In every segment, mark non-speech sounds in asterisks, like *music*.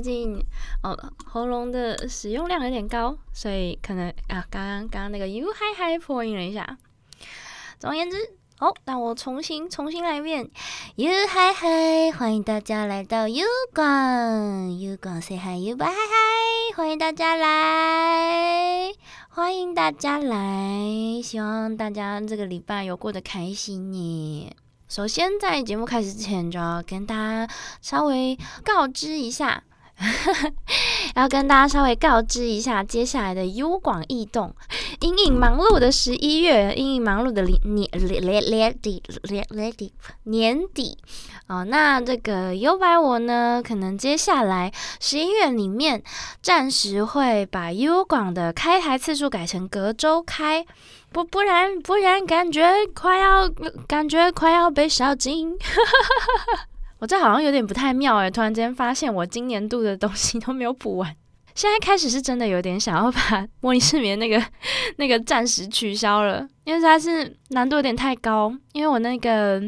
最近哦喉咙的使用量有点高，所以可能啊刚刚刚刚那个哟嗨嗨破音了一下。总而言之，哦，那我重新重新来一遍。哟嗨嗨，欢迎大家来到 u 广 u 广 say hi 哟拜嗨嗨，欢迎大家来。欢迎大家来，希望大家这个礼拜有过得开心呢。首先，在节目开始之前，就要跟大家稍微告知一下，*laughs* 要跟大家稍微告知一下接下来的优广异动。隐隐忙碌的十一月，隐隐忙碌的年年年年底年年底年底哦，那这个优白我呢，可能接下来十一月里面，暂时会把优广的开台次数改成隔周开，不不然不然感觉快要感觉快要被烧尽。我这好像有点不太妙诶，突然间发现我今年度的东西都没有补完。*laughs* 现在开始是真的有点想要把模拟市民那个 *laughs* 那个暂时取消了，因为它是难度有点太高。因为我那个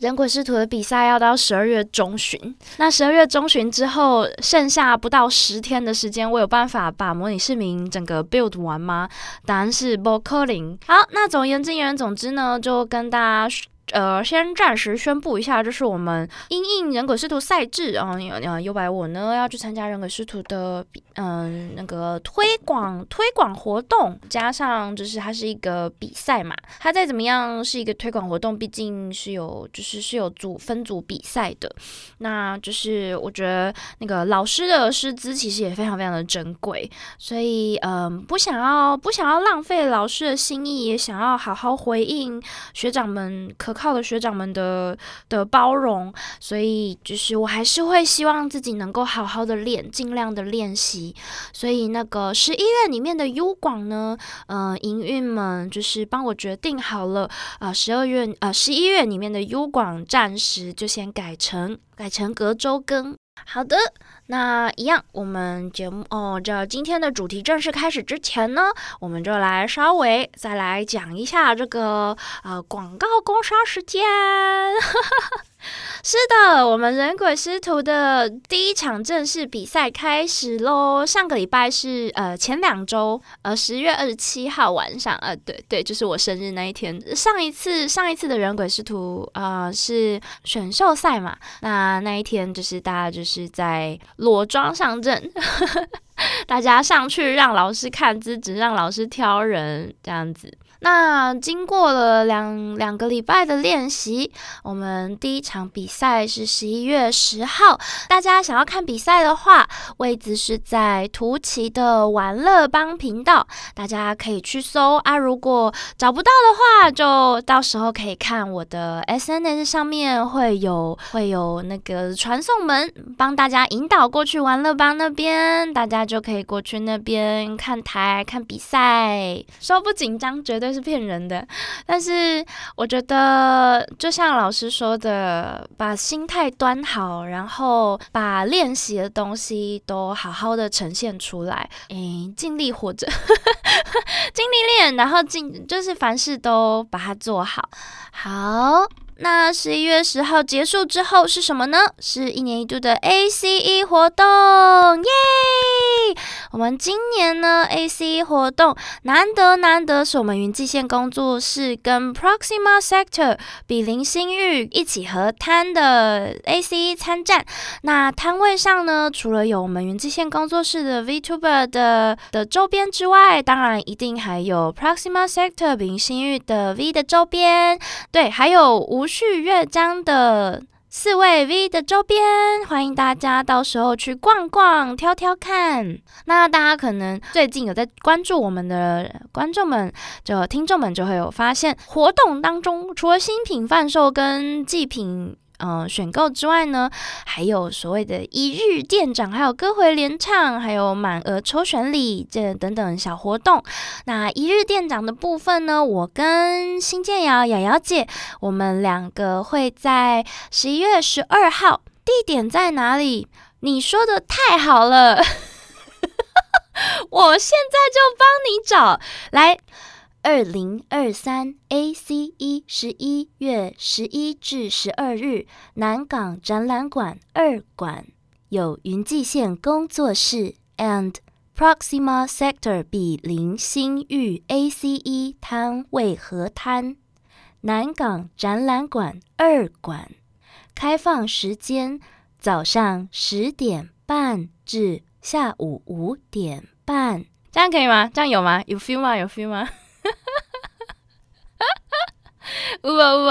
人鬼师徒的比赛要到十二月中旬，那十二月中旬之后剩下不到十天的时间，我有办法把模拟市民整个 build 完吗？答案是不可能。好，那总而言之言总之呢，就跟大家。呃，先暂时宣布一下，就是我们因应人鬼师徒赛制啊，呃，优白我呢要去参加人鬼师徒的嗯那个推广推广活动，加上就是它是一个比赛嘛，它再怎么样是一个推广活动，毕竟是有就是是有组分组比赛的，那就是我觉得那个老师的师资其实也非常非常的珍贵，所以嗯不想要不想要浪费老师的心意，也想要好好回应学长们可。靠了学长们的的包容，所以就是我还是会希望自己能够好好的练，尽量的练习。所以那个十一月里面的优广呢，呃，营运们就是帮我决定好了，啊，十二月呃十一月里面的优广暂时就先改成改成隔周更。好的。那一样，我们节目哦，这今天的主题正式开始之前呢，我们就来稍微再来讲一下这个呃广告工商时间。哈哈哈是的，我们人鬼师徒的第一场正式比赛开始喽！上个礼拜是呃前两周，呃十月二十七号晚上，呃对对，就是我生日那一天。上一次上一次的人鬼师徒呃是选秀赛嘛，那那一天就是大家就是在裸装上阵，*laughs* 大家上去让老师看资质，让老师挑人这样子。那经过了两两个礼拜的练习，我们第一场比赛是十一月十号。大家想要看比赛的话，位置是在图奇的玩乐帮频道，大家可以去搜啊。如果找不到的话，就到时候可以看我的 SNS 上面会有会有那个传送门，帮大家引导过去玩乐帮那边，大家就可以过去那边看台看比赛，说不紧张绝对。是骗人的，但是我觉得，就像老师说的，把心态端好，然后把练习的东西都好好的呈现出来，诶，尽力活着，*laughs* 尽力练，然后尽就是凡事都把它做好，好。那十一月十号结束之后是什么呢？是一年一度的 ACE 活动，耶！我们今年呢 ACE 活动难得难得，是我们云际线工作室跟 Proxima Sector 比邻新域一起合摊的 ACE 参战。那摊位上呢，除了有我们云际线工作室的 VTuber 的的周边之外，当然一定还有 Proxima Sector 比邻新域的 V 的周边，对，还有无。序乐章的四位 V 的周边，欢迎大家到时候去逛逛、挑挑看。那大家可能最近有在关注我们的观众们，就听众们就会有发现，活动当中除了新品贩售跟祭品。嗯，选购之外呢，还有所谓的一日店长，还有歌回联唱，还有满额抽选礼这等等小活动。那一日店长的部分呢，我跟新建瑶瑶瑶姐，我们两个会在十一月十二号，地点在哪里？你说的太好了，*laughs* 我现在就帮你找来。二零二三 ACE 十一月十一至十二日南港展览馆二馆有云际线工作室 and Proxima Sector B 零星域 ACE 摊位合摊，南港展览馆二馆开放时间早上十点半至下午五点半，这样可以吗？这样有吗？有 feel 吗？有 feel 吗？呜呜呜！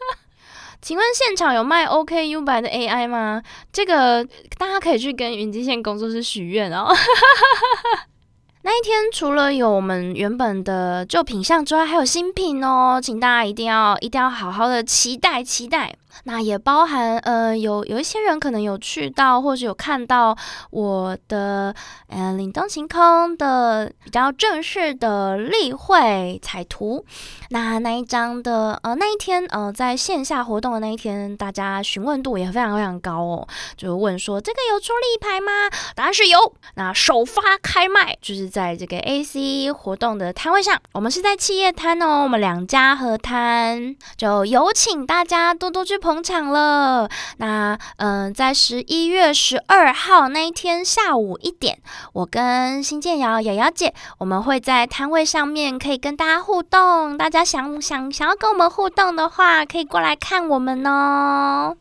*laughs* 请问现场有卖 OKU 版的 AI 吗？这个大家可以去跟云机线工作室许愿哦。*laughs* 那一天除了有我们原本的旧品相之外，还有新品哦，请大家一定要一定要好好的期待期待。那也包含呃，有有一些人可能有去到，或者有看到我的呃领灯晴空的比较正式的例会彩图。那那一张的呃那一天呃在线下活动的那一天，大家询问度也非常非常高哦，就问说这个有出立牌吗？答案是有。那首发开卖就是在这个 A C 活动的摊位上，我们是在企业摊哦，我们两家合摊，就有请大家多多去。捧场了，那嗯，在十一月十二号那一天下午一点，我跟新建瑶瑶瑶姐，我们会在摊位上面可以跟大家互动。大家想想想要跟我们互动的话，可以过来看我们哦。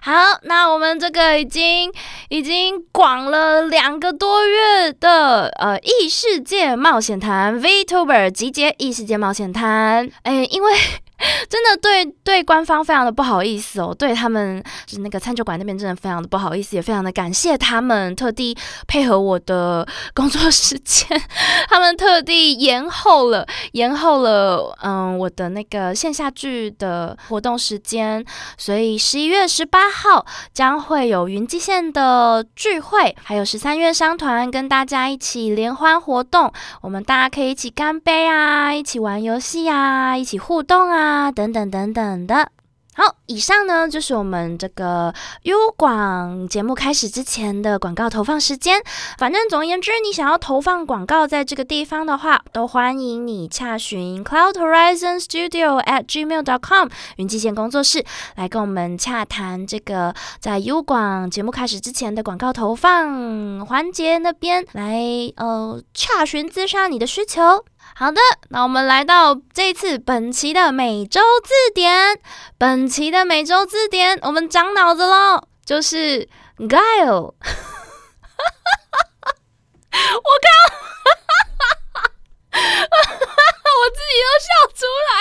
好，那我们这个已经已经广了两个多月的呃异世界冒险谈 Vtuber 集结异世界冒险谈，哎，因为。*laughs* 真的对对官方非常的不好意思哦，对他们就是那个餐酒馆那边真的非常的不好意思，也非常的感谢他们特地配合我的工作时间，*laughs* 他们特地延后了延后了嗯我的那个线下剧的活动时间，所以十一月十八号将会有云际线的聚会，还有十三月商团跟大家一起联欢活动，我们大家可以一起干杯啊，一起玩游戏啊，一起互动啊。啊，等等等等的，好，以上呢就是我们这个优广节目开始之前的广告投放时间。反正总而言之，你想要投放广告在这个地方的话，都欢迎你洽询 Cloud Horizon studio at gmail dot com 云际线工作室来跟我们洽谈这个在优广节目开始之前的广告投放环节那边来呃洽询自杀你的需求。好的，那我们来到这次本期的每周字典。本期的每周字典，我们长脑子喽，就是 guile。我刚，*laughs* 我自己都笑出来。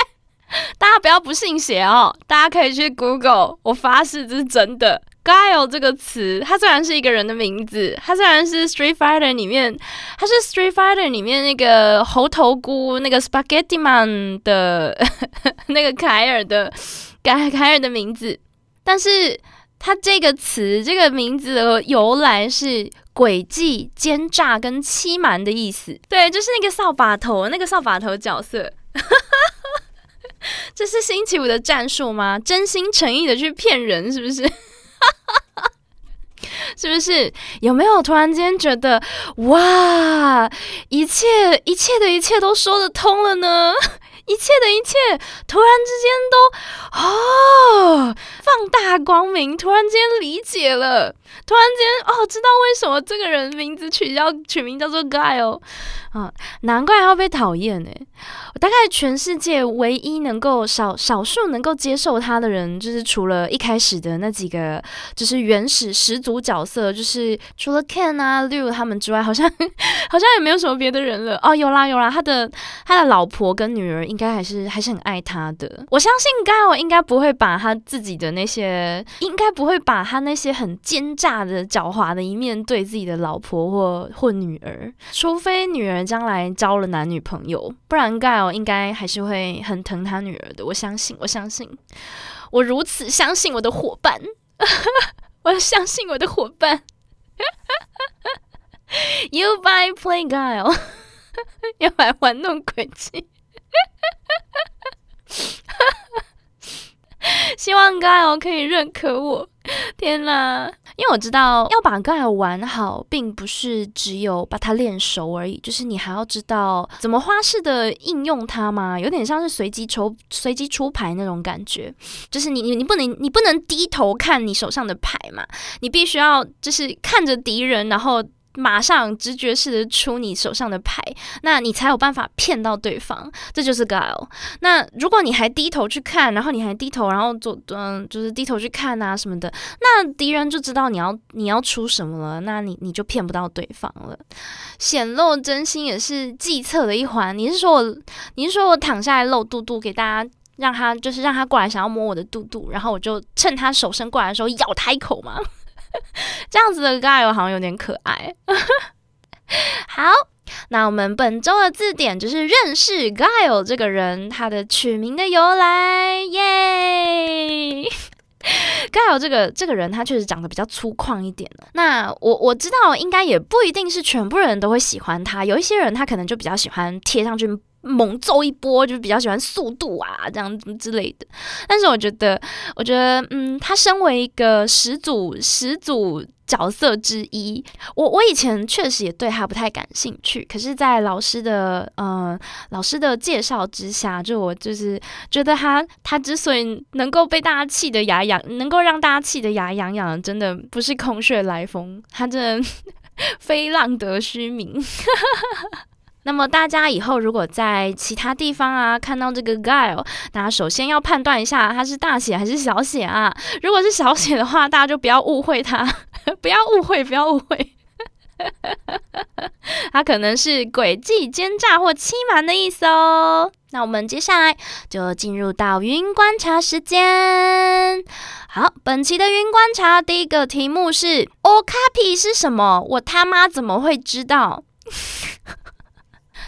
大家不要不信邪哦，大家可以去 Google，我发誓这是真的。Guile 这个词，它虽然是一个人的名字，它虽然是 Street Fighter 里面，它是 Street Fighter 里面那个猴头菇那个 Spaghetti Man 的 *laughs* 那个凯尔的凯凯尔的名字，但是它这个词这个名字的由来是诡计、奸诈跟欺瞒的意思。对，就是那个扫把头，那个扫把头角色。*laughs* 这是星期五的战术吗？真心诚意的去骗人，是不是？哈哈哈是不是有没有突然间觉得哇，一切一切的一切都说得通了呢？*laughs* 一切的一切突然之间都哦，放大光明，突然间理解了，突然间哦，知道为什么这个人名字取叫取名叫做 Guy 哦。啊，难怪要被讨厌呢。大概全世界唯一能够少少数能够接受他的人，就是除了一开始的那几个，就是原始十足角色，就是除了 Ken 啊、Liu 他们之外，好像 *laughs* 好像也没有什么别的人了。哦，有啦有啦，他的他的老婆跟女儿应该还是还是很爱他的。我相信 g a o 应该不会把他自己的那些，应该不会把他那些很奸诈的、狡猾的一面对自己的老婆或或女儿，除非女儿。将来交了男女朋友，不然盖哦应该还是会很疼他女儿的。我相信，我相信，我如此相信我的伙伴，*laughs* 我相信我的伙伴。You by play guile，*laughs* 要来玩弄诡计。*laughs* 希望 guile 可以认可我。*laughs* 天哪！因为我知道要把盖玩好，并不是只有把它练熟而已，就是你还要知道怎么花式的应用它嘛，有点像是随机抽、随机出牌那种感觉。就是你你你不能你不能低头看你手上的牌嘛，你必须要就是看着敌人，然后。马上直觉式的出你手上的牌，那你才有办法骗到对方，这就是 guile。那如果你还低头去看，然后你还低头，然后做嗯，就是低头去看啊什么的，那敌人就知道你要你要出什么了，那你你就骗不到对方了。显露真心也是计策的一环。你是说我你是说我躺下来露肚肚给大家，让他就是让他过来想要摸我的肚肚，然后我就趁他手伸过来的时候咬他一口吗？*laughs* 这样子的 guy 好像有点可爱。*laughs* 好，那我们本周的字典就是认识 guy 这个人，他的取名的由来。耶，*laughs* guy 这个这个人他确实长得比较粗犷一点那我我知道应该也不一定是全部人都会喜欢他，有一些人他可能就比较喜欢贴上去。猛揍一波，就比较喜欢速度啊，这样子之类的。但是我觉得，我觉得，嗯，他身为一个始祖始祖角色之一，我我以前确实也对他不太感兴趣。可是，在老师的呃老师的介绍之下，就我就是觉得他他之所以能够被大家气得牙痒，能够让大家气得牙痒痒，真的不是空穴来风，他真的 *laughs* 非浪得虚名。那么大家以后如果在其他地方啊看到这个 guile，大家首先要判断一下它是大写还是小写啊。如果是小写的话，大家就不要误会它，*laughs* 不要误会，不要误会，它可能是诡计、奸诈或欺瞒的意思哦。那我们接下来就进入到云观察时间。好，本期的云观察第一个题目是 “okapi” 是什么？我他妈怎么会知道？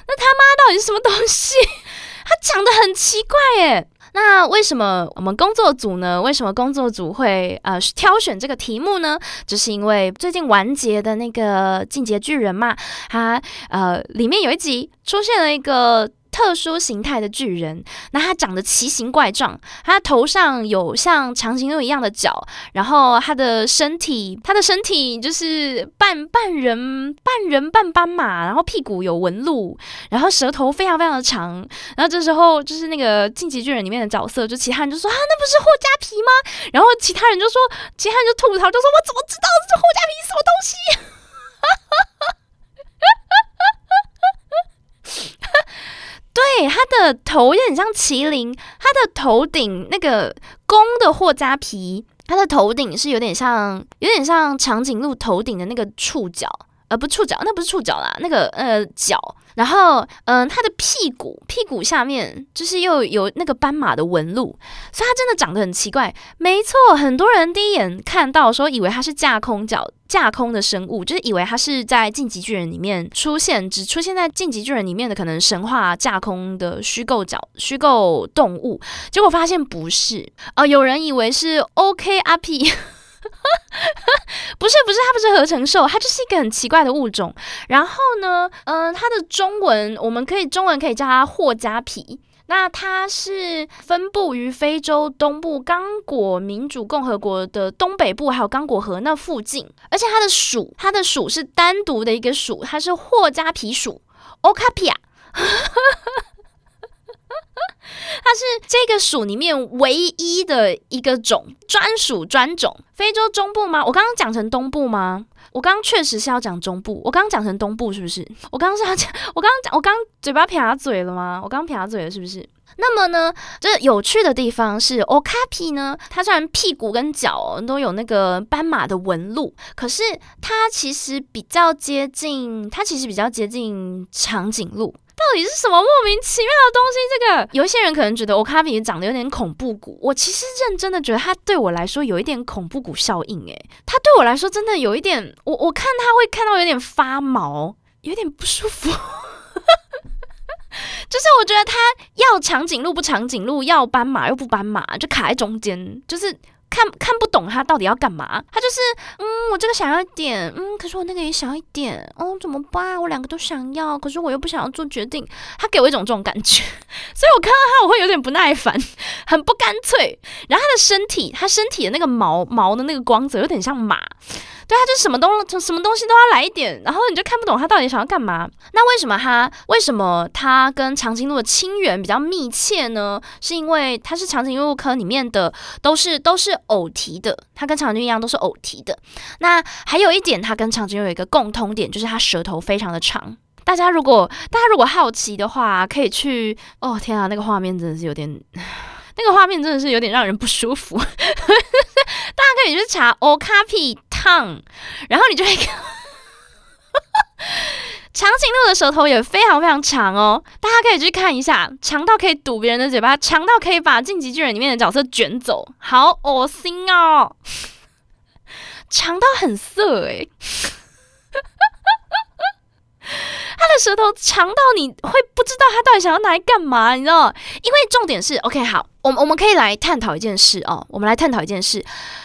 那他妈到底是什么东西？*laughs* 他讲的很奇怪耶。那为什么我们工作组呢？为什么工作组会呃挑选这个题目呢？就是因为最近完结的那个进阶巨人嘛，它呃里面有一集出现了一个。特殊形态的巨人，那他长得奇形怪状，他头上有像长颈鹿一样的角，然后他的身体，他的身体就是半半人半人半斑马，然后屁股有纹路，然后舌头非常非常的长，然后这时候就是那个晋级巨人里面的角色，就其他人就说啊，那不是霍加皮吗？然后其他人就说，其他人就吐槽，就说我怎么知道这霍加皮是什么东西？*laughs* 对，它的头有点像麒麟，它的头顶那个公的霍加皮，它的头顶是有点像，有点像长颈鹿头顶的那个触角，不触角，那不是触角啦，那个呃角。然后，嗯，它的屁股屁股下面就是又有那个斑马的纹路，所以它真的长得很奇怪。没错，很多人第一眼看到时候以为它是架空脚架空的生物，就是以为它是在晋级巨人里面出现，只出现在晋级巨人里面的可能神话架空的虚构角虚构动物。*laughs* 结果发现不是啊，有人以为是 OK 阿 P。*laughs* 不是不是，它不是合成兽，它就是一个很奇怪的物种。然后呢，嗯，它的中文我们可以中文可以叫它霍加皮。那它是分布于非洲东部刚果民主共和国的东北部，还有刚果河那附近。而且它的属，它的属是单独的一个属，它是霍加皮属 （Okapia）。*laughs* *laughs* 它是这个属里面唯一的一个种，专属专种。非洲中部吗？我刚刚讲成东部吗？我刚刚确实是要讲中部。我刚刚讲成东部是不是？我刚刚是要讲，*laughs* 我刚刚讲，我刚嘴巴撇嘴了吗？我刚刚撇嘴了是不是？那么呢，这有趣的地方是，Okapi 呢，它虽然屁股跟脚都有那个斑马的纹路，可是它其实比较接近，它其实比较接近长颈鹿。到底是什么莫名其妙的东西？这个有一些人可能觉得我咖啡长得有点恐怖谷，我其实认真的觉得它对我来说有一点恐怖谷效应。诶，它对我来说真的有一点，我我看它会看到有点发毛，有点不舒服。*laughs* 就是我觉得它要长颈鹿不长颈鹿，要斑马又不斑马，就卡在中间，就是看看不懂他到底要干嘛。他就是，嗯，我这个想要一点，嗯，可是我那个也想要一点，哦，怎么办？我两个都想要，可是我又不想要做决定。他给我一种这种感觉，*laughs* 所以我看到他我会有点不耐烦。*laughs* 很不干脆。然后他的身体，他身体的那个毛毛的那个光泽有点像马。对，他就什么东什么东西都要来一点，然后你就看不懂他到底想要干嘛。那为什么他为什么他跟长颈鹿的亲缘比较密切呢？是因为它是长颈鹿科里面的，都是都是偶蹄的，它跟长颈鹿一样都是偶蹄的。那还有一点，它跟长颈鹿有一个共通点，就是它舌头非常的长。大家如果大家如果好奇的话，可以去哦天啊，那个画面真的是有点，那个画面真的是有点让人不舒服。*laughs* 大家可以去查 okapi。烫，然后你就会看，长颈鹿的舌头也非常非常长哦，大家可以去看一下，长到可以堵别人的嘴巴，长到可以把进击巨人里面的角色卷走，好恶心哦，长到很色诶。他的舌头长到你会不知道他到底想要拿来干嘛，你知道因为重点是，OK，好，我们我们可以来探讨一件事哦，我们来探讨一件事，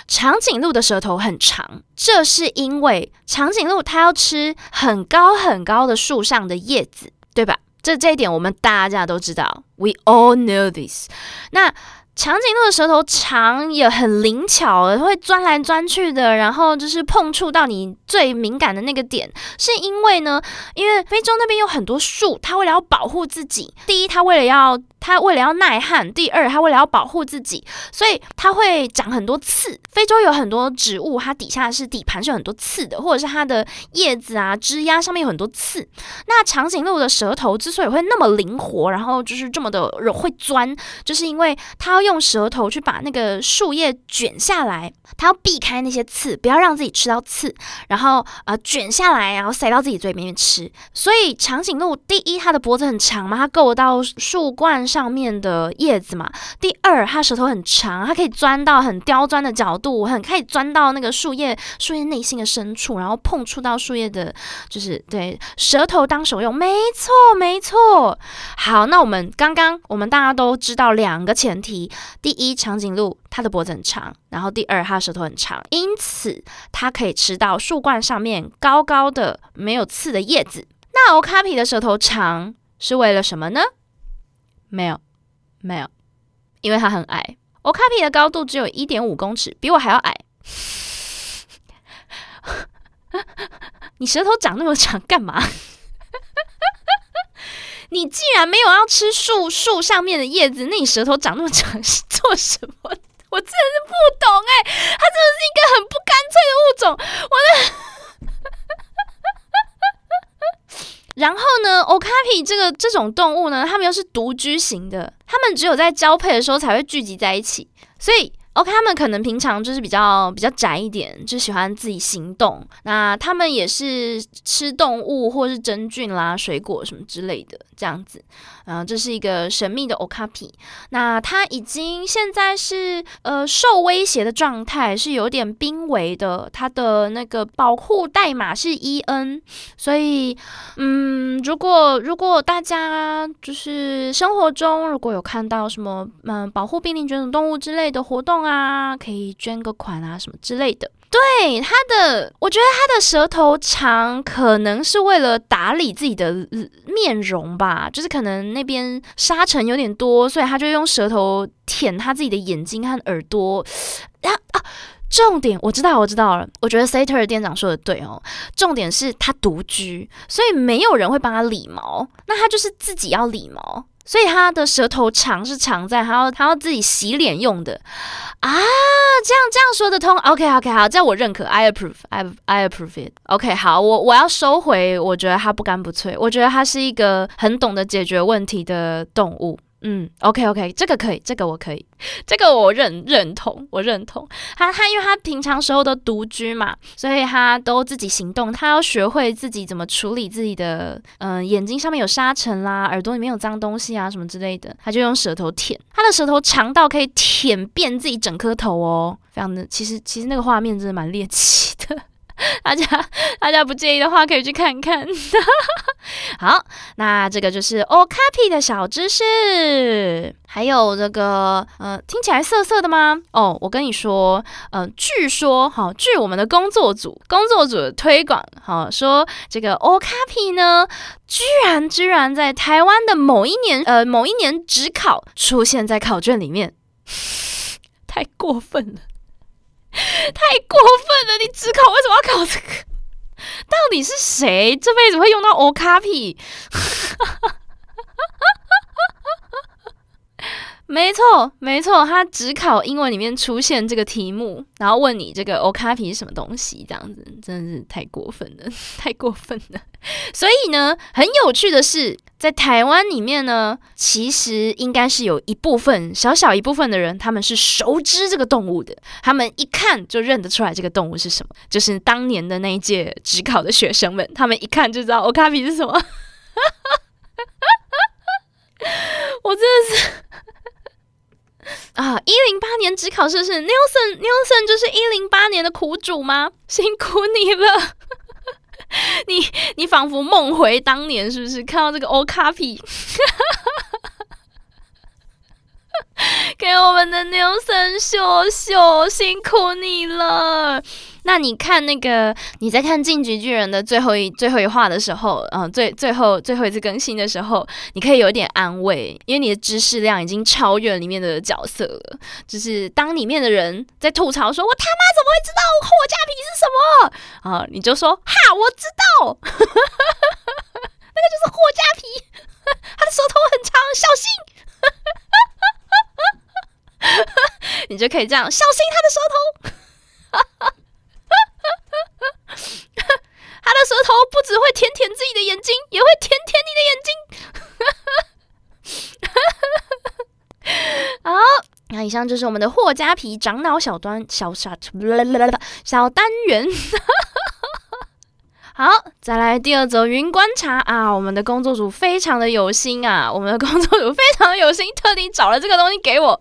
长颈鹿的舌头很长，这是因为长颈鹿它要吃很高很高的树上的叶子，对吧？这这一点我们大家都知道，We all know this。那长颈鹿的舌头长也很灵巧，会钻来钻去的，然后就是碰触到你最敏感的那个点，是因为呢，因为非洲那边有很多树，它为了要保护自己，第一，它为了要。它为了要耐旱，第二，它为了要保护自己，所以它会长很多刺。非洲有很多植物，它底下是底盘是有很多刺的，或者是它的叶子啊、枝丫上面有很多刺。那长颈鹿的舌头之所以会那么灵活，然后就是这么的会钻，就是因为它要用舌头去把那个树叶卷下来，它要避开那些刺，不要让自己吃到刺，然后呃卷下来，然后塞到自己嘴里面吃。所以长颈鹿第一，它的脖子很长嘛，它够到树冠。上面的叶子嘛。第二，它舌头很长，它可以钻到很刁钻的角度，很可以钻到那个树叶树叶内心的深处，然后碰触到树叶的，就是对舌头当手用，没错没错。好，那我们刚刚我们大家都知道两个前提：第一，长颈鹿它的脖子很长；然后第二，它的舌头很长，因此它可以吃到树冠上面高高的没有刺的叶子。那欧卡皮的舌头长是为了什么呢？没有，没有，因为它很矮。欧卡皮的高度只有一点五公尺，比我还要矮。*laughs* 你舌头长那么长干嘛？你既然没有要吃树树上面的叶子，那你舌头长那么长是做什么？我真的是不懂哎，它真的是一个很不干脆的物种。我的。*laughs* 然后呢，okapi 这个这种动物呢，它们又是独居型的，它们只有在交配的时候才会聚集在一起，所以。OK，他们可能平常就是比较比较宅一点，就喜欢自己行动。那他们也是吃动物或是真菌啦、水果什么之类的这样子。嗯，这是一个神秘的 Okapi。那它已经现在是呃受威胁的状态，是有点濒危的。它的那个保护代码是 EN，所以嗯，如果如果大家就是生活中如果有看到什么嗯保护濒临绝种动物之类的活动。啊，可以捐个款啊，什么之类的。对他的，我觉得他的舌头长，可能是为了打理自己的面容吧。就是可能那边沙尘有点多，所以他就用舌头舔他自己的眼睛和耳朵。啊啊！重点我知道，我知道了。我觉得 Sater 店长说的对哦。重点是他独居，所以没有人会帮他理毛，那他就是自己要理毛。所以它的舌头长是长在它要它要自己洗脸用的啊，这样这样说得通。OK OK 好，这样我认可，I approve I I approve it。OK 好，我我要收回，我觉得它不干不脆，我觉得它是一个很懂得解决问题的动物。嗯，OK OK，这个可以，这个我可以，这个我认认同，我认同他他，因为他平常时候都独居嘛，所以他都自己行动，他要学会自己怎么处理自己的，嗯，眼睛上面有沙尘啦，耳朵里面有脏东西啊什么之类的，他就用舌头舔，他的舌头长到可以舔遍自己整颗头哦，非常的，其实其实那个画面真的蛮猎奇的。*laughs* 大家大家不介意的话，可以去看看。*laughs* 好，那这个就是 Okapi 的小知识。还有这个，呃，听起来涩涩的吗？哦，我跟你说，呃，据说，好，据我们的工作组工作组的推广，好说这个 Okapi 呢，居然居然在台湾的某一年，呃，某一年只考出现在考卷里面。*laughs* 太过分了，*laughs* 太过分了！你只考为什么要考这个？到底是谁这辈子会用到 o 卡 p 没错，没错，他只考英文里面出现这个题目，然后问你这个 o k a p i 是什么东西，这样子真的是太过分了，*laughs* 太过分了。所以呢，很有趣的是，在台湾里面呢，其实应该是有一部分小小一部分的人，他们是熟知这个动物的，他们一看就认得出来这个动物是什么，就是当年的那一届职考的学生们，他们一看就知道 o k a p i 是什么。*laughs* 我真的是。*laughs* 啊！一零八年只考试是 Nelson，Nelson 就是一零八年的苦主吗？辛苦你了，你你仿佛梦回当年，是不是？看到这个 O copy，*laughs* *laughs* 给我们的 Nelson 秀秀，辛苦你了。那你看那个你在看《进击巨人》的最后一最后一话的时候，嗯，最最后最后一次更新的时候，你可以有点安慰，因为你的知识量已经超越里面的角色了。就是当里面的人在吐槽说“我他妈怎么会知道货架皮是什么”，啊，你就说“哈，我知道，*laughs* 那个就是货架皮，*laughs* 他的舌头很长，小心”，你就可以这样小心他的舌头。*laughs* 他的舌头不只会舔舔自己的眼睛，也会舔舔你的眼睛。*laughs* 好，那以上就是我们的霍家皮长脑小端小小小单元。*laughs* 好，再来第二则云观察啊！我们的工作组非常的有心啊，我们的工作组非常的有心，特地找了这个东西给我。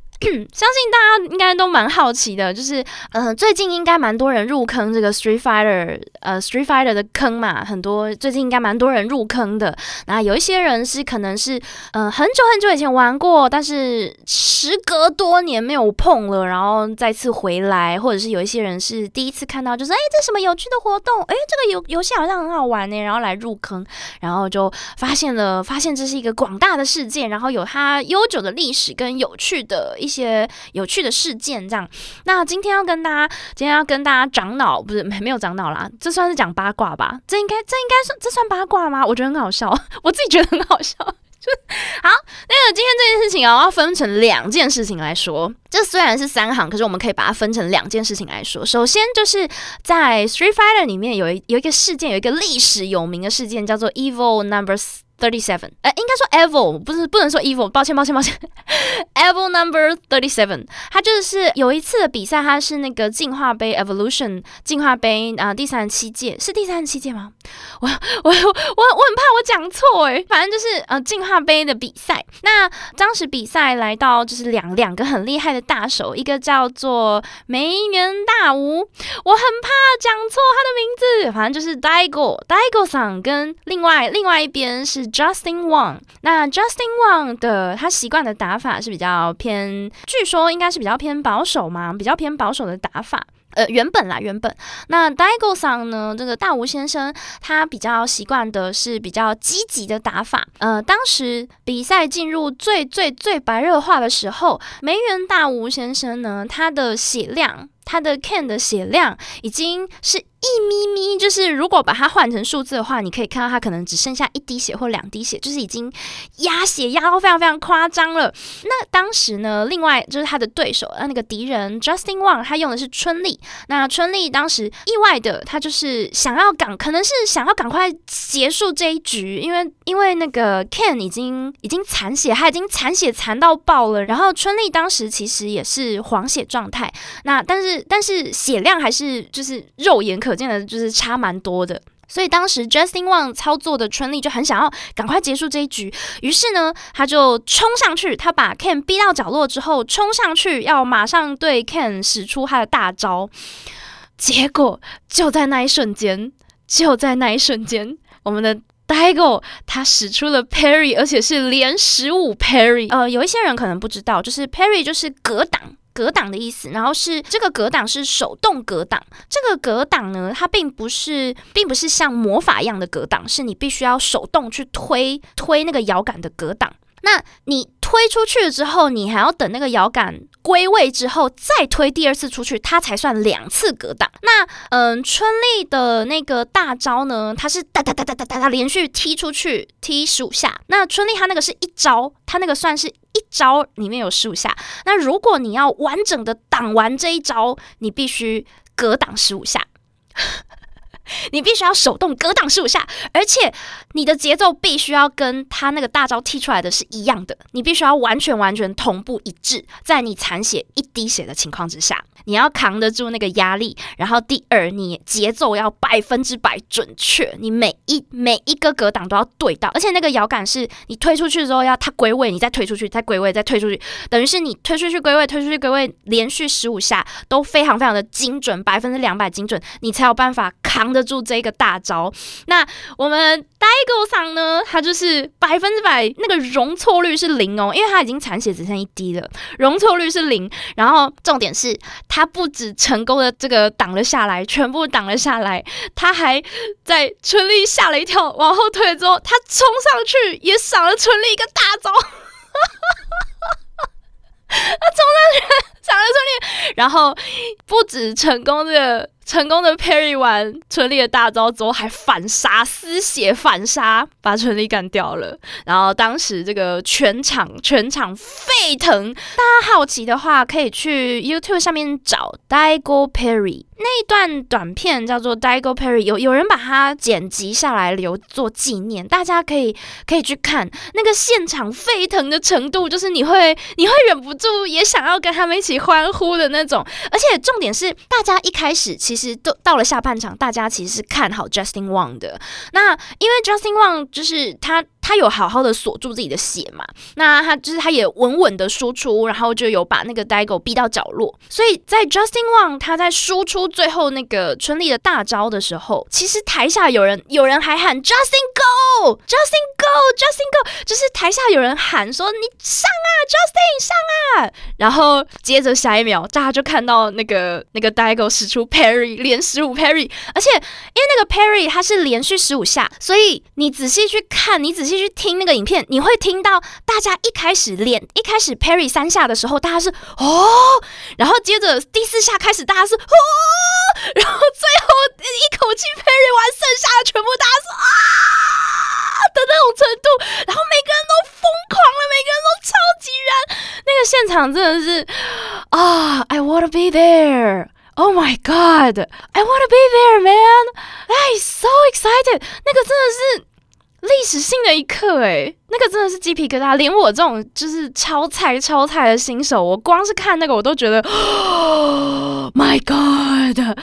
相信大家应该都蛮好奇的，就是，呃，最近应该蛮多人入坑这个 Street Fighter，呃，Street Fighter 的坑嘛，很多最近应该蛮多人入坑的。那有一些人是可能是，呃，很久很久以前玩过，但是时隔多年没有碰了，然后再次回来，或者是有一些人是第一次看到，就是哎，这什么有趣的活动？哎，这个游游戏好像很好玩呢，然后来入坑，然后就发现了，发现这是一个广大的世界，然后有它悠久的历史跟有趣的一些。些有趣的事件，这样。那今天要跟大家，今天要跟大家长脑，不是没没有长脑啦，这算是讲八卦吧？这应该，这应该算，这算八卦吗？我觉得很好笑，我自己觉得很好笑。就好，那个今天这件事情啊，要分成两件事情来说。这虽然是三行，可是我们可以把它分成两件事情来说。首先就是在 Street Fighter 里面有一有一个事件，有一个历史有名的事件，叫做 Evil Numbers。Thirty seven，哎，应该说 evil，不是不能说 evil，抱歉抱歉抱歉，*laughs* evil number thirty seven，它就是有一次的比赛，它是那个进化杯 evolution 进化杯啊，第三十七届是第三十七届吗？我我我我很怕我讲错哎，反正就是呃进化杯的比赛。那当时比赛来到就是两两个很厉害的大手，一个叫做梅园大吴，我很怕讲错他的名字，反正就是 Daigo Daigo 桑跟另外另外一边是。Justin Wang，那 Justin Wang 的他习惯的打法是比较偏，据说应该是比较偏保守嘛，比较偏保守的打法。呃，原本啦，原本那 Daigo 桑呢，这个大吴先生他比较习惯的是比较积极的打法。呃，当时比赛进入最最最白热化的时候，梅园大吴先生呢，他的血量，他的 Ken 的血量已经是。一咪咪，就是如果把它换成数字的话，你可以看到它可能只剩下一滴血或两滴血，就是已经压血压到非常非常夸张了。那当时呢，另外就是他的对手，呃，那个敌人 Justin Wang，他用的是春丽。那春丽当时意外的，他就是想要赶，可能是想要赶快结束这一局，因为因为那个 Ken 已经已经残血，他已经残血残到爆了。然后春丽当时其实也是黄血状态，那但是但是血量还是就是肉眼可。可见的就是差蛮多的，所以当时 Justin Wang 操作的春丽就很想要赶快结束这一局，于是呢，他就冲上去，他把 Ken 逼到角落之后，冲上去要马上对 Ken 使出他的大招，结果就在那一瞬间，就在那一瞬间，我们的 Daigo 他使出了 Perry，而且是连十五 Perry。呃，有一些人可能不知道，就是 Perry 就是格挡。格挡的意思，然后是这个格挡是手动格挡。这个格挡呢，它并不是，并不是像魔法一样的格挡，是你必须要手动去推推那个摇杆的格挡。那你推出去了之后，你还要等那个摇杆归位之后再推第二次出去，它才算两次格挡。那嗯，春丽的那个大招呢，它是哒哒哒哒哒哒哒连续踢出去踢十五下。那春丽它那个是一招，它那个算是一招里面有十五下。那如果你要完整的挡完这一招，你必须格挡十五下。你必须要手动格挡十五下，而且你的节奏必须要跟他那个大招踢出来的是一样的，你必须要完全完全同步一致，在你残血一滴血的情况之下，你要扛得住那个压力。然后第二，你节奏要百分之百准确，你每一每一个格挡都要对到，而且那个摇杆是你推出去之后要它归位，你再推出去，再归位，再推出去，等于是你推出去归位，推出去归位，连续十五下都非常非常的精准，百分之两百精准，你才有办法扛得。住这个大招，那我们呆狗桑呢？他就是百分之百那个容错率是零哦，因为他已经残血只剩一滴了，容错率是零。然后重点是他不止成功的这个挡了下来，全部挡了下来，他还在春丽吓了一跳，往后退之后，他冲上去也赏了春丽一个大招，*laughs* 他冲上去 *laughs* 赏了春丽，然后不止成功的。成功的 parry 完春丽的大招之后，还反杀丝血反杀，把春丽干掉了。然后当时这个全场全场沸腾，大家好奇的话，可以去 YouTube 上面找 Daigo Perry 那一段短片，叫做 Daigo Perry，有有人把它剪辑下来留作纪念，大家可以可以去看那个现场沸腾的程度，就是你会你会忍不住也想要跟他们一起欢呼的那种。而且重点是，大家一开始其实。其实都到了下半场，大家其实是看好 Justin Wang 的。那因为 Justin Wang 就是他。他有好好的锁住自己的血嘛？那他就是他也稳稳的输出，然后就有把那个 Daigo 逼到角落。所以在 Justin Wang 他在输出最后那个春丽的大招的时候，其实台下有人有人还喊 Justin Go，Justin Go，Justin Go，就是台下有人喊说你上啊，Justin 上啊。然后接着下一秒，大家就看到那个那个 Daigo 使出 Perry 连十五 Perry，而且因为那个 Perry 它是连续十五下，所以你仔细去看，你仔细。去听那个影片，你会听到大家一开始练，一开始 parry 三下的时候，大家是哦，然后接着第四下开始，大家是哦，*laughs* 然后最后一口气 parry 完，剩下的全部大家是啊的那种程度，然后每个人都疯狂了，每个人都超级燃，那个现场真的是啊，I wanna be there，Oh my God，I wanna be there，man，I so excited，那个真的是。历史性的一刻，哎，那个真的是鸡皮疙瘩，连我这种就是超菜超菜的新手，我光是看那个我都觉得，*gasps* Oh，My God，*laughs*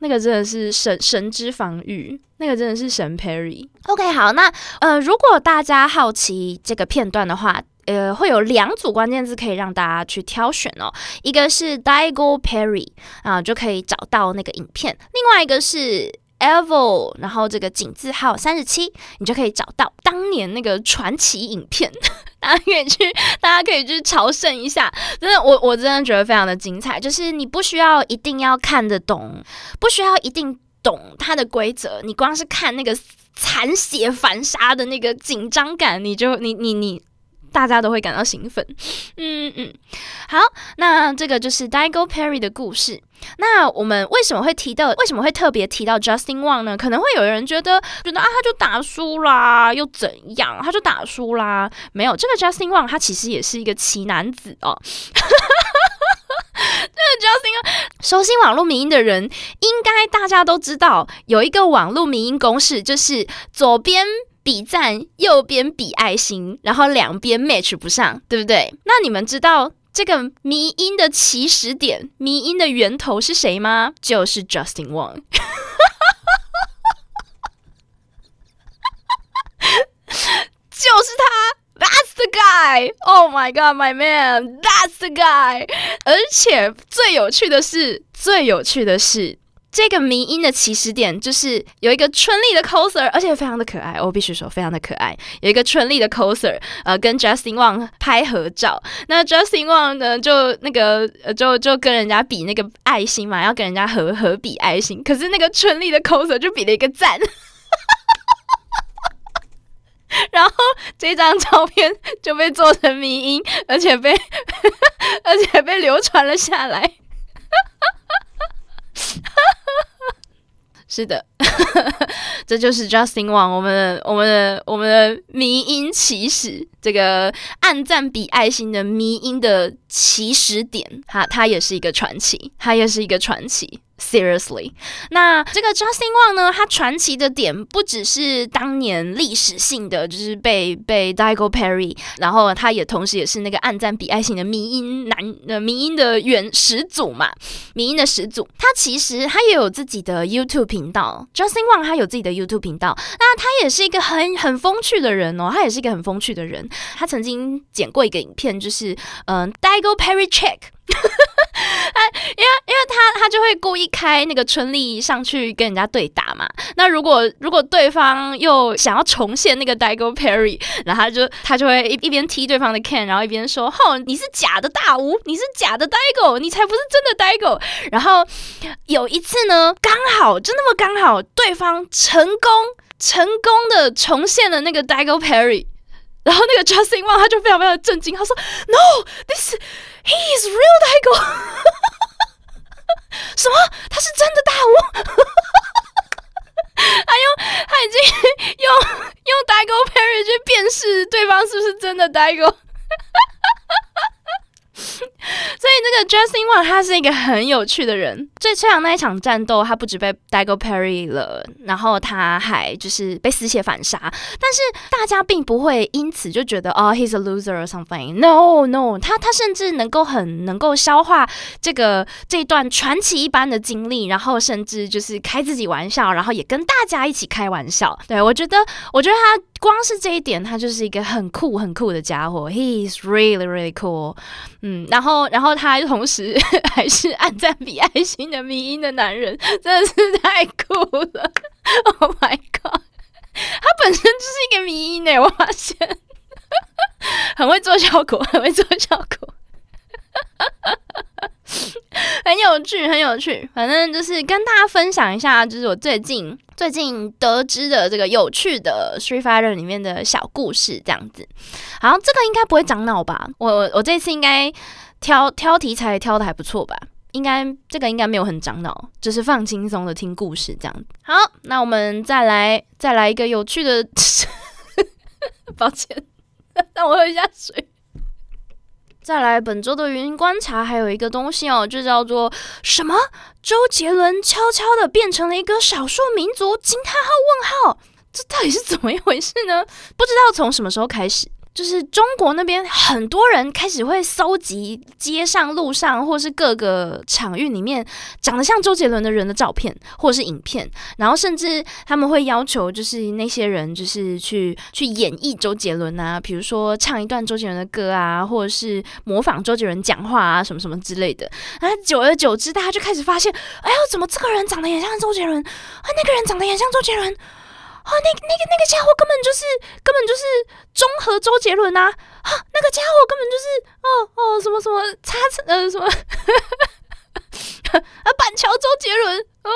那个真的是神神之防御，那个真的是神 Perry。OK，好，那呃，如果大家好奇这个片段的话。呃，会有两组关键字可以让大家去挑选哦，一个是 Daigo Perry 啊，就可以找到那个影片；另外一个是 Evo，然后这个井字号三十七，你就可以找到当年那个传奇影片，*laughs* 大家可以去，大家可以去朝圣一下。真的，我我真的觉得非常的精彩，就是你不需要一定要看得懂，不需要一定懂它的规则，你光是看那个残血反杀的那个紧张感，你就你你你。大家都会感到兴奋，嗯嗯，好，那这个就是 Daigo Perry 的故事。那我们为什么会提到，为什么会特别提到 Justin Wang 呢？可能会有人觉得，觉得啊，他就打输啦，又怎样？他就打输啦，没有，这个 Justin Wang 他其实也是一个奇男子哦。*laughs* 这个 Justin 熟悉网络民音的人，应该大家都知道，有一个网络民音公式，就是左边。比赞，右边比爱心，然后两边 match 不上，对不对？那你们知道这个迷音的起始点、迷音的源头是谁吗？就是 Justin Wang，*laughs* 就是他，That's the guy. Oh my god, my man, That's the guy. 而且最有趣的是，最有趣的是。这个迷音的起始点就是有一个春丽的 coser，而且非常的可爱，我必须说非常的可爱。有一个春丽的 coser，呃，跟 Justin Wang 拍合照。那 Justin Wang 呢，就那个，就就跟人家比那个爱心嘛，要跟人家合合比爱心。可是那个春丽的 coser 就比了一个赞。*laughs* 然后这张照片就被做成迷音，而且被 *laughs* 而且被流传了下来。是的，*laughs* 这就是 Justin Wang 我们的我们的我们的迷音起始，这个暗赞比爱心的迷音的起始点，哈它也是一个传奇，它也是一个传奇。Seriously，那这个 Justin Wang 呢？他传奇的点不只是当年历史性的，就是被被 d i g o Perry，然后他也同时也是那个暗赞比爱心的迷音男呃迷音的原始祖嘛，迷音的始祖。他其实他也有自己的 YouTube 频道，Justin Wang 他有自己的 YouTube 频道。那他也是一个很很风趣的人哦，他也是一个很风趣的人。他曾经剪过一个影片，就是嗯 Diego Perry Check。哈 *laughs* 哈哎，因为因为他他就会故意开那个春丽上去跟人家对打嘛。那如果如果对方又想要重现那个 Diego Perry，然后他就他就会一一边踢对方的 Can，然后一边说：“吼，你是假的大吴，你是假的 Diego，你才不是真的 Diego。”然后有一次呢，刚好就那么刚好，对方成功成功的重现了那个 Diego Perry。然后那个 Justin Wang 他就非常非常震惊，他说：“No，this he is real Daigo，什么？他是真的大吴？他用他已经用用 Daigo Perry 去辨识对方是不是真的 Daigo。”所以那个 Justin Wang 他是一个很有趣的人。最최阳那一场战斗，他不止被 Diego Perry 了，然后他还就是被丝血反杀。但是大家并不会因此就觉得哦，he's a loser or something。No no，他他甚至能够很能够消化这个这一段传奇一般的经历，然后甚至就是开自己玩笑，然后也跟大家一起开玩笑。对我觉得，我觉得他光是这一点，他就是一个很酷很酷的家伙。He's really really cool。嗯，然后然后他同时 *laughs* 还是按赞比爱心。的迷音的男人真的是太酷了！*laughs* Oh my god，他本身就是一个迷音呢，我发现很会做效果，很会做效果，*laughs* 很有趣，很有趣。反正就是跟大家分享一下，就是我最近最近得知的这个有趣的《Street Fighter》里面的小故事，这样子。好这个应该不会长脑吧？我我我这次应该挑挑题材挑的还不错吧？应该这个应该没有很长脑，就是放轻松的听故事这样。好，那我们再来再来一个有趣的，*laughs* 抱歉，*laughs* 让我喝一下水。再来本周的云观察，还有一个东西哦，就叫做什么？周杰伦悄悄的变成了一个少数民族？惊叹号问号，这到底是怎么一回事呢？不知道从什么时候开始。就是中国那边很多人开始会搜集街上、路上或是各个场域里面长得像周杰伦的人的照片或者是影片，然后甚至他们会要求就是那些人就是去去演绎周杰伦啊，比如说唱一段周杰伦的歌啊，或者是模仿周杰伦讲话啊，什么什么之类的。然后久而久之，大家就开始发现，哎呦，怎么这个人长得也像周杰伦啊？那个人长得也像周杰伦。哦，那那个那个家伙根本就是根本就是综合周杰伦啊！啊，那个家伙根本就是哦哦什么什么叉呃什么啊 *laughs* 板桥周杰伦哦，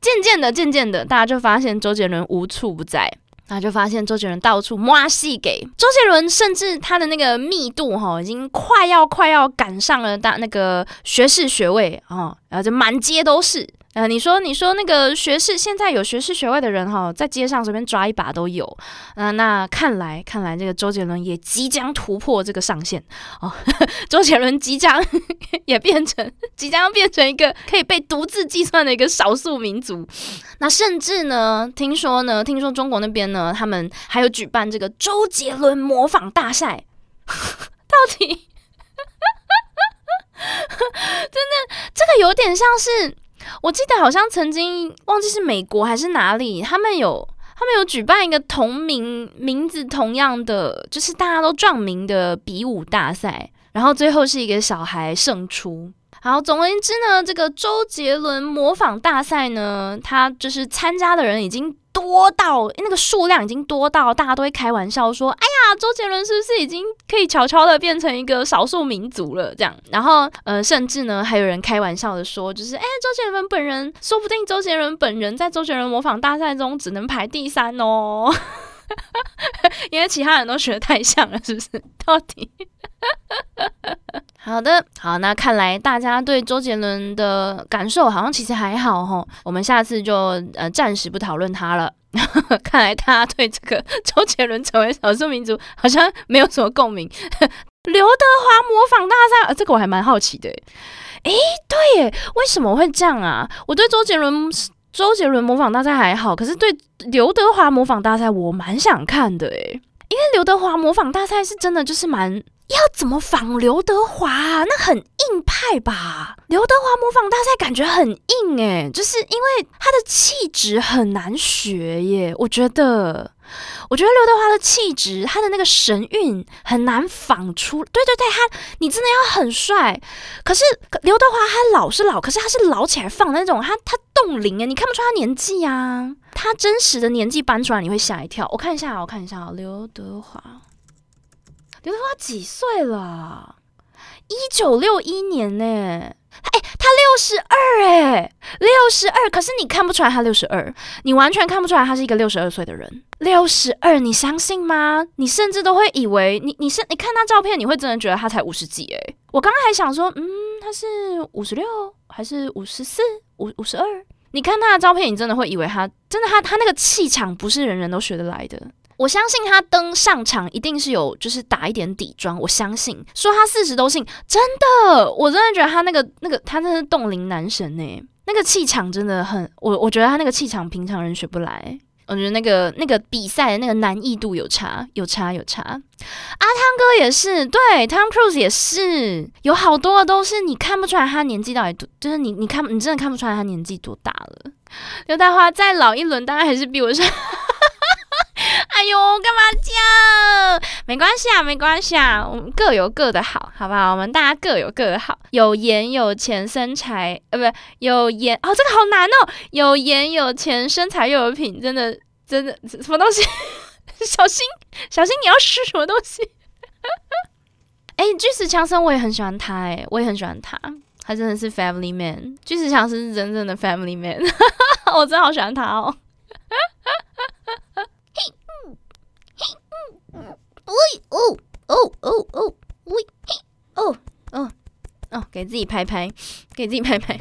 渐渐的渐渐的，大家就发现周杰伦无处不在，然后就发现周杰伦到处挖戏给周杰伦，甚至他的那个密度哈，已经快要快要赶上了大那个学士学位啊，然后就满街都是。呃，你说，你说那个学士，现在有学士学位的人哈，在街上随便抓一把都有。嗯，那看来，看来这个周杰伦也即将突破这个上限哦。*laughs* 周杰伦即将 *laughs* 也变成，即将变成一个可以被独自计算的一个少数民族。那甚至呢，听说呢，听说中国那边呢，他们还有举办这个周杰伦模仿大赛。*laughs* 到底，真的，这个有点像是。我记得好像曾经忘记是美国还是哪里，他们有他们有举办一个同名名字同样的，就是大家都撞名的比武大赛，然后最后是一个小孩胜出。好，总而言之呢，这个周杰伦模仿大赛呢，他就是参加的人已经多到那个数量已经多到大家都会开玩笑说：“哎呀，周杰伦是不是已经可以悄悄的变成一个少数民族了？”这样，然后呃，甚至呢，还有人开玩笑的说：“就是哎，周杰伦本人，说不定周杰伦本人在周杰伦模仿大赛中只能排第三哦，*laughs* *laughs* 因为其他人都学的太像了，是不是？*laughs* 到底？” *laughs* 好的，好，那看来大家对周杰伦的感受好像其实还好哈，我们下次就呃暂时不讨论他了。看来大家对这个周杰伦成为少数民族好像没有什么共鸣。刘德华模仿大赛，呃，这个我还蛮好奇的。诶，对耶，为什么会这样啊？我对周杰伦周杰伦模仿大赛还好，可是对刘德华模仿大赛我蛮想看的诶，因为刘德华模仿大赛是真的就是蛮。要怎么仿刘德华？那很硬派吧？刘德华模仿大赛感觉很硬诶，就是因为他的气质很难学耶。我觉得，我觉得刘德华的气质，他的那个神韵很难仿出。对对对，他你真的要很帅。可是刘德华他老是老，可是他是老起来放那种，他他冻龄诶，你看不出他年纪啊。他真实的年纪搬出来，你会吓一跳。我看一下，我看一下刘德华。刘德华几岁了？一九六一年呢？哎，他六十二哎，六十二。可是你看不出来他六十二，你完全看不出来他是一个六十二岁的人。六十二，你相信吗？你甚至都会以为你你是你看他照片，你会真的觉得他才五十几哎。我刚刚还想说，嗯，他是五十六还是五十四？五五十二？你看他的照片，你真的会以为他真的他他那个气场不是人人都学得来的。我相信他登上场一定是有，就是打一点底妆。我相信说他四十都信，真的，我真的觉得他那个那个他真是冻龄男神呢，那个气场真的很，我我觉得他那个气场平常人学不来。我觉得那个那个比赛的那个难易度有差，有差，有差。阿汤哥也是，对，Tom Cruise 也是，有好多都是你看不出来他年纪到底多，就是你你看你真的看不出来他年纪多大了。刘大华再老一轮，当然还是比我帅。哎呦，干嘛这样？没关系啊，没关系啊，我们各有各的好，好不好？我们大家各有各的好，有颜有钱身材，呃，不，有颜哦，这个好难哦，有颜有钱身材又有品，真的真的什么东西？*laughs* 小心小心，你要吃什么东西？*laughs* 哎，巨石强森我也很喜欢他，哎，我也很喜欢他，他真的是 family man，巨石强森是真正的 family man，*laughs* 我真的好喜欢他哦。喂哦哦哦哦喂哦哦哦，给自己拍拍，给自己拍拍。